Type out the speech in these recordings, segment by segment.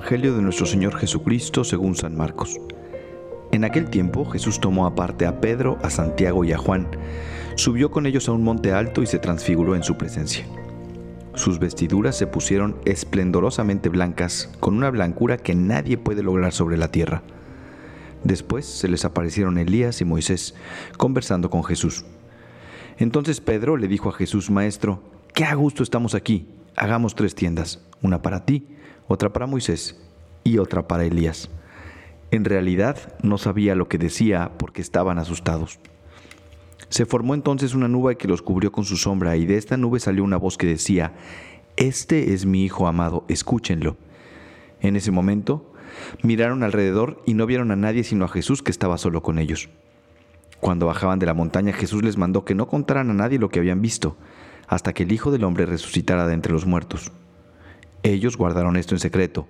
Evangelio de nuestro Señor Jesucristo según San Marcos. En aquel tiempo Jesús tomó aparte a Pedro, a Santiago y a Juan, subió con ellos a un monte alto y se transfiguró en su presencia. Sus vestiduras se pusieron esplendorosamente blancas, con una blancura que nadie puede lograr sobre la tierra. Después se les aparecieron Elías y Moisés, conversando con Jesús. Entonces Pedro le dijo a Jesús, Maestro, qué a gusto estamos aquí, hagamos tres tiendas, una para ti, otra para Moisés y otra para Elías. En realidad no sabía lo que decía porque estaban asustados. Se formó entonces una nube que los cubrió con su sombra y de esta nube salió una voz que decía, Este es mi Hijo amado, escúchenlo. En ese momento miraron alrededor y no vieron a nadie sino a Jesús que estaba solo con ellos. Cuando bajaban de la montaña Jesús les mandó que no contaran a nadie lo que habían visto, hasta que el Hijo del Hombre resucitara de entre los muertos. Ellos guardaron esto en secreto,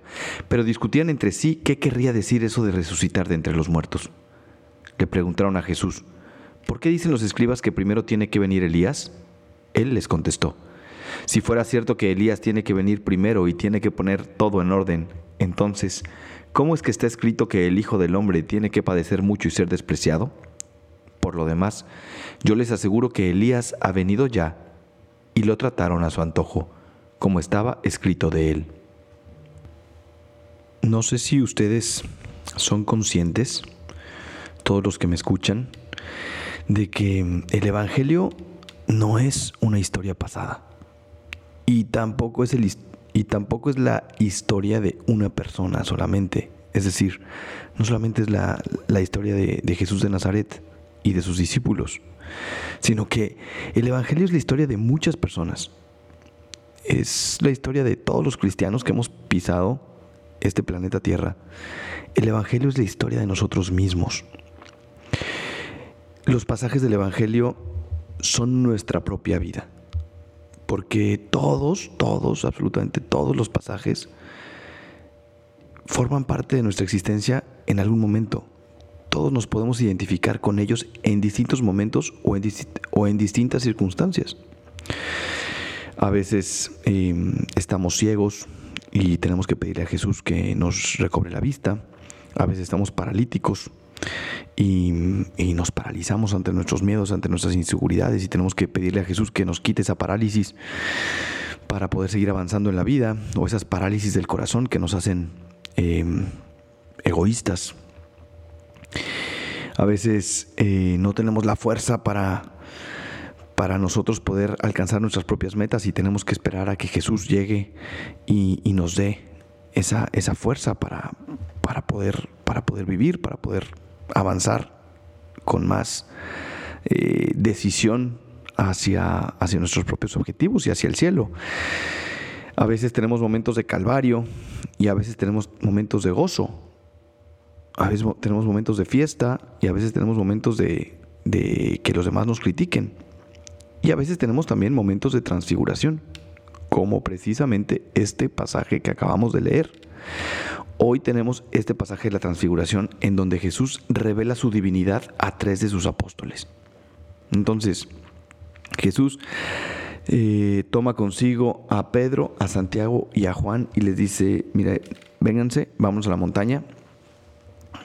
pero discutían entre sí qué querría decir eso de resucitar de entre los muertos. Le preguntaron a Jesús, ¿por qué dicen los escribas que primero tiene que venir Elías? Él les contestó, si fuera cierto que Elías tiene que venir primero y tiene que poner todo en orden, entonces, ¿cómo es que está escrito que el Hijo del Hombre tiene que padecer mucho y ser despreciado? Por lo demás, yo les aseguro que Elías ha venido ya y lo trataron a su antojo como estaba escrito de él. No sé si ustedes son conscientes, todos los que me escuchan, de que el Evangelio no es una historia pasada y tampoco es, el, y tampoco es la historia de una persona solamente. Es decir, no solamente es la, la historia de, de Jesús de Nazaret y de sus discípulos, sino que el Evangelio es la historia de muchas personas es la historia de todos los cristianos que hemos pisado este planeta Tierra. El Evangelio es la historia de nosotros mismos. Los pasajes del Evangelio son nuestra propia vida. Porque todos, todos, absolutamente todos los pasajes forman parte de nuestra existencia en algún momento. Todos nos podemos identificar con ellos en distintos momentos o en, distintas circunstancias. A veces em, estamos ciegos y tenemos que pedirle a Jesús que nos recobre la vista. A veces estamos paralíticos y, nos paralizamos ante nuestros miedos, ante nuestras inseguridades y tenemos que pedirle a Jesús que nos quite esa parálisis para poder seguir avanzando en la vida o esas parálisis del corazón que nos hacen em, egoístas. A veces eh, no tenemos la fuerza para para nosotros poder alcanzar nuestras propias metas y tenemos que esperar a que Jesús llegue y, nos dé esa, esa fuerza para, para, poder, para poder vivir, para poder avanzar con más eh, decisión hacia, hacia nuestros propios objetivos y hacia el cielo. A veces tenemos momentos de calvario y a veces tenemos momentos de gozo. A veces tenemos momentos de fiesta y a veces tenemos momentos de, que los demás nos critiquen. Y a veces tenemos también momentos de transfiguración, como precisamente este pasaje que acabamos de leer. Hoy tenemos este pasaje de la transfiguración en donde Jesús revela su divinidad a tres de sus apóstoles. Entonces, Jesús eh, toma consigo a Pedro, a Santiago y a Juan y les dice, mira, vénganse, vamos a la montaña,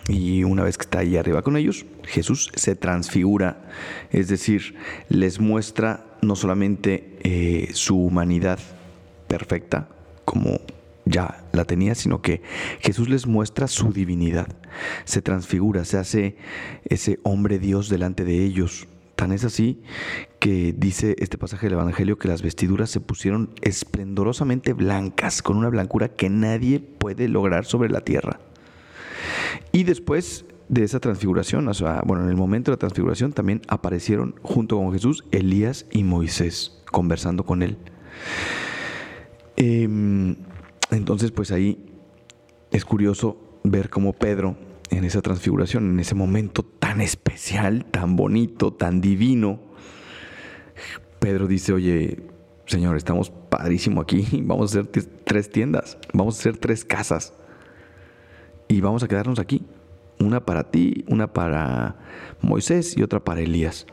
y una vez que está ahí arriba con ellos, Jesús se transfigura, es decir, les muestra no solamente eh, su humanidad perfecta, como ya la tenía, sino que Jesús les muestra su divinidad. Se transfigura, se hace ese hombre Dios delante de ellos. Tan es así que dice este pasaje del Evangelio que las vestiduras se pusieron esplendorosamente blancas, con una blancura que nadie puede lograr sobre la tierra. Y después de esa transfiguración, o sea, bueno, en el momento de la transfiguración también aparecieron junto con Jesús Elías y Moisés conversando con él. Em, entonces, pues ahí es curioso ver cómo Pedro en esa transfiguración, en ese momento tan especial, tan bonito, tan divino, Pedro dice, oye, Señor, estamos padrísimo aquí, vamos a hacer tres tiendas, vamos a hacer tres casas y vamos a quedarnos aquí. Una para ti, una para Moisés y otra para Elías.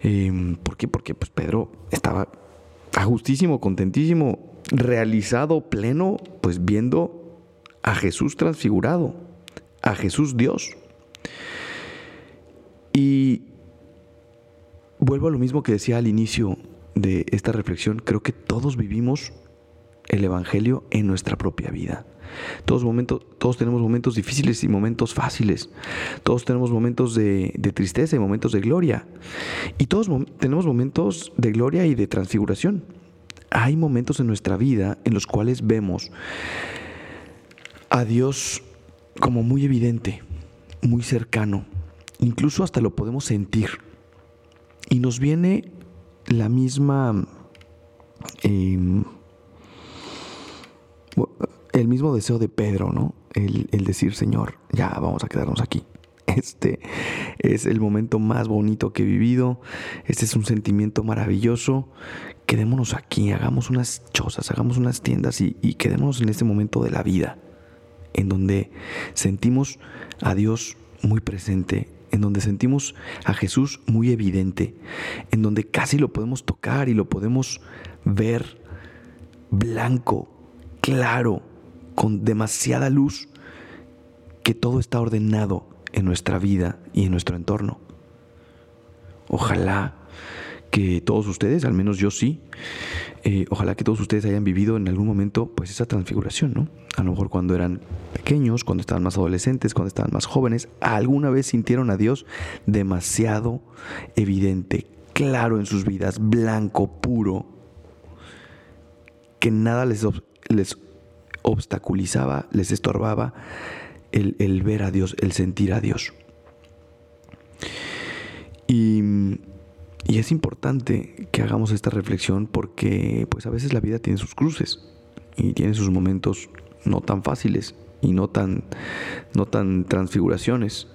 Em, ¿Por qué? Porque pues Pedro estaba ajustísimo, contentísimo, realizado, pleno, pues viendo a Jesús transfigurado, a Jesús Dios. Y vuelvo a lo mismo que decía al inicio de esta reflexión, creo que todos vivimos el Evangelio en nuestra propia vida. Todos, momentos, todos tenemos momentos difíciles y momentos fáciles. Todos tenemos momentos de, tristeza y momentos de gloria. Y todos tenemos momentos de gloria y de transfiguración. Hay momentos en nuestra vida en los cuales vemos a Dios como muy evidente, muy cercano. Incluso hasta lo podemos sentir. Y nos viene la misma... Em, el mismo deseo de Pedro, ¿no? El, decir, Señor, ya vamos a quedarnos aquí. Este es el momento más bonito que he vivido. Este es un sentimiento maravilloso. Quedémonos aquí, hagamos unas chozas, hagamos unas tiendas y, y quedémonos en este momento de la vida, en donde sentimos a Dios muy presente, en donde sentimos a Jesús muy evidente, en donde casi lo podemos tocar y lo podemos ver blanco, claro, con demasiada luz, que todo está ordenado en nuestra vida y en nuestro entorno. Ojalá que todos ustedes, al menos yo sí, eh, ojalá que todos ustedes hayan vivido en algún momento pues esa transfiguración, ¿no? A lo mejor cuando eran pequeños, cuando estaban más adolescentes, cuando estaban más jóvenes, alguna vez sintieron a Dios demasiado evidente, claro en sus vidas, blanco, puro, que nada les, les obstaculizaba, les estorbaba el, el, ver a Dios, el sentir a Dios. Y, y, es importante que hagamos esta reflexión porque pues a veces la vida tiene sus cruces y tiene sus momentos no tan fáciles y no tan, no tan transfiguraciones.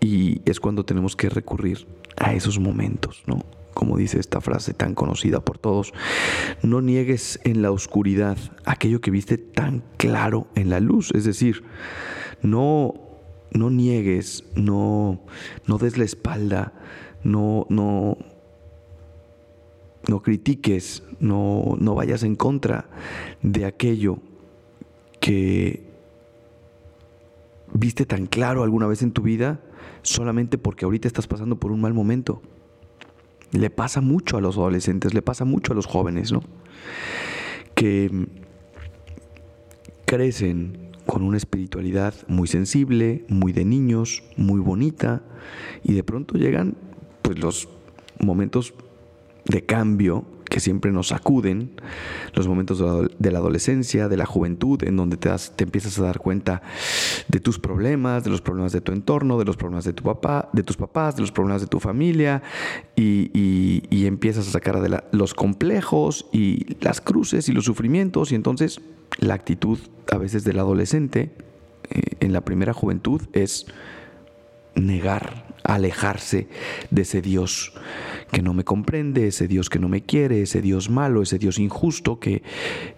Y es cuando tenemos que recurrir a esos momentos, ¿no? Como dice esta frase tan conocida por todos, no niegues en la oscuridad aquello que viste tan claro en la luz. Es decir, no, no niegues, no, no des la espalda, no, no, no critiques, no, no vayas en contra de aquello que viste tan claro alguna vez en tu vida solamente porque ahorita estás pasando por un mal momento. Le pasa mucho a los adolescentes, le pasa mucho a los jóvenes, ¿no? Que crecen con una espiritualidad muy sensible, muy de niños, muy bonita, y de pronto llegan pues los momentos de cambio que siempre nos sacuden, los momentos de la adolescencia, de la juventud, en donde te, te empiezas a dar cuenta de tus problemas, de los problemas de tu entorno, de los problemas de tu papá, de tus papás, de los problemas de tu familia, y, empiezas a sacar de los complejos y las cruces y los sufrimientos, y entonces la actitud a veces del adolescente eh, en la primera juventud es negar, alejarse de ese Dios que no me comprende, ese Dios que no me quiere, ese Dios malo, ese Dios injusto, que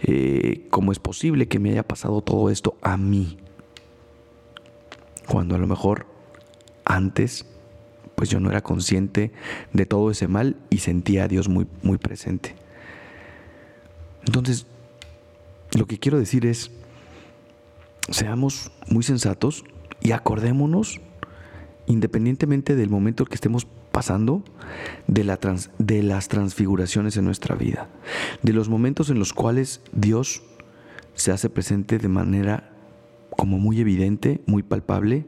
eh, cómo es posible que me haya pasado todo esto a mí. Cuando a lo mejor antes, pues yo no era consciente de todo ese mal y sentía a Dios muy, muy presente. Entonces, lo que quiero decir es, seamos muy sensatos y acordémonos independientemente del momento que estemos pasando, de, la de las transfiguraciones en nuestra vida, de los momentos en los cuales Dios se hace presente de manera como muy evidente, muy palpable,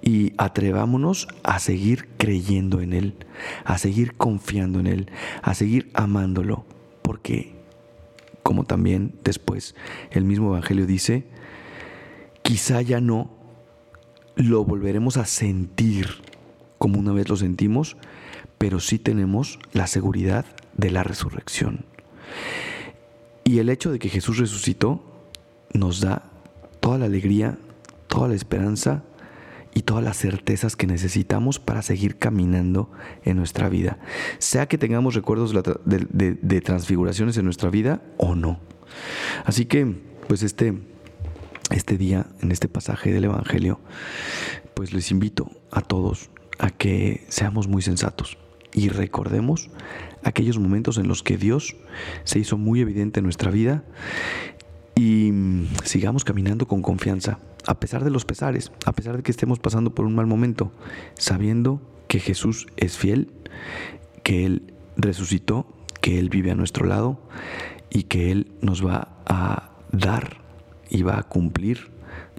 y atrevámonos a seguir creyendo en Él, a seguir confiando en Él, a seguir amándolo, porque, como también después el mismo Evangelio dice, quizá ya no lo volveremos a sentir como una vez lo sentimos, pero sí tenemos la seguridad de la resurrección. Y el hecho de que Jesús resucitó nos da toda la alegría, toda la esperanza y todas las certezas que necesitamos para seguir caminando en nuestra vida. Sea que tengamos recuerdos de, transfiguraciones en nuestra vida o no. Así que, pues este este día, en este pasaje del Evangelio, pues les invito a todos a que seamos muy sensatos y recordemos aquellos momentos en los que Dios se hizo muy evidente en nuestra vida y mm, sigamos caminando con confianza, a pesar de los pesares, a pesar de que estemos pasando por un mal momento, sabiendo que Jesús es fiel, que Él resucitó, que Él vive a nuestro lado y que Él nos va a dar y va a cumplir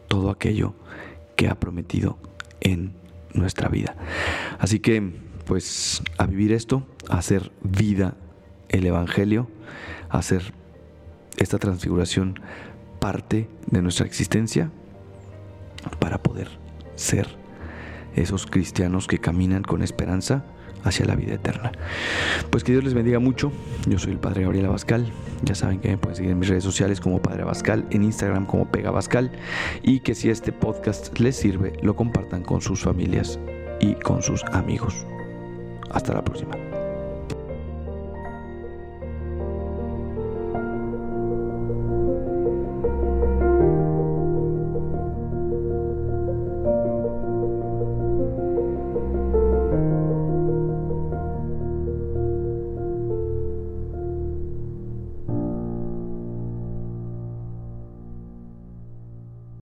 todo aquello que ha prometido en nuestra vida. Así que, pues, a vivir esto, a hacer vida el Evangelio, a hacer esta transfiguración parte de nuestra existencia para poder ser esos cristianos que caminan con esperanza hacia la vida eterna. Pues que Dios les bendiga mucho. Yo soy el Padre Gabriel Abascal. Ya saben que me pueden seguir en mis redes sociales como Padre Abascal, en Instagram como Pega Abascal y que si este podcast les sirve, lo compartan con sus familias y con sus amigos. Hasta la próxima.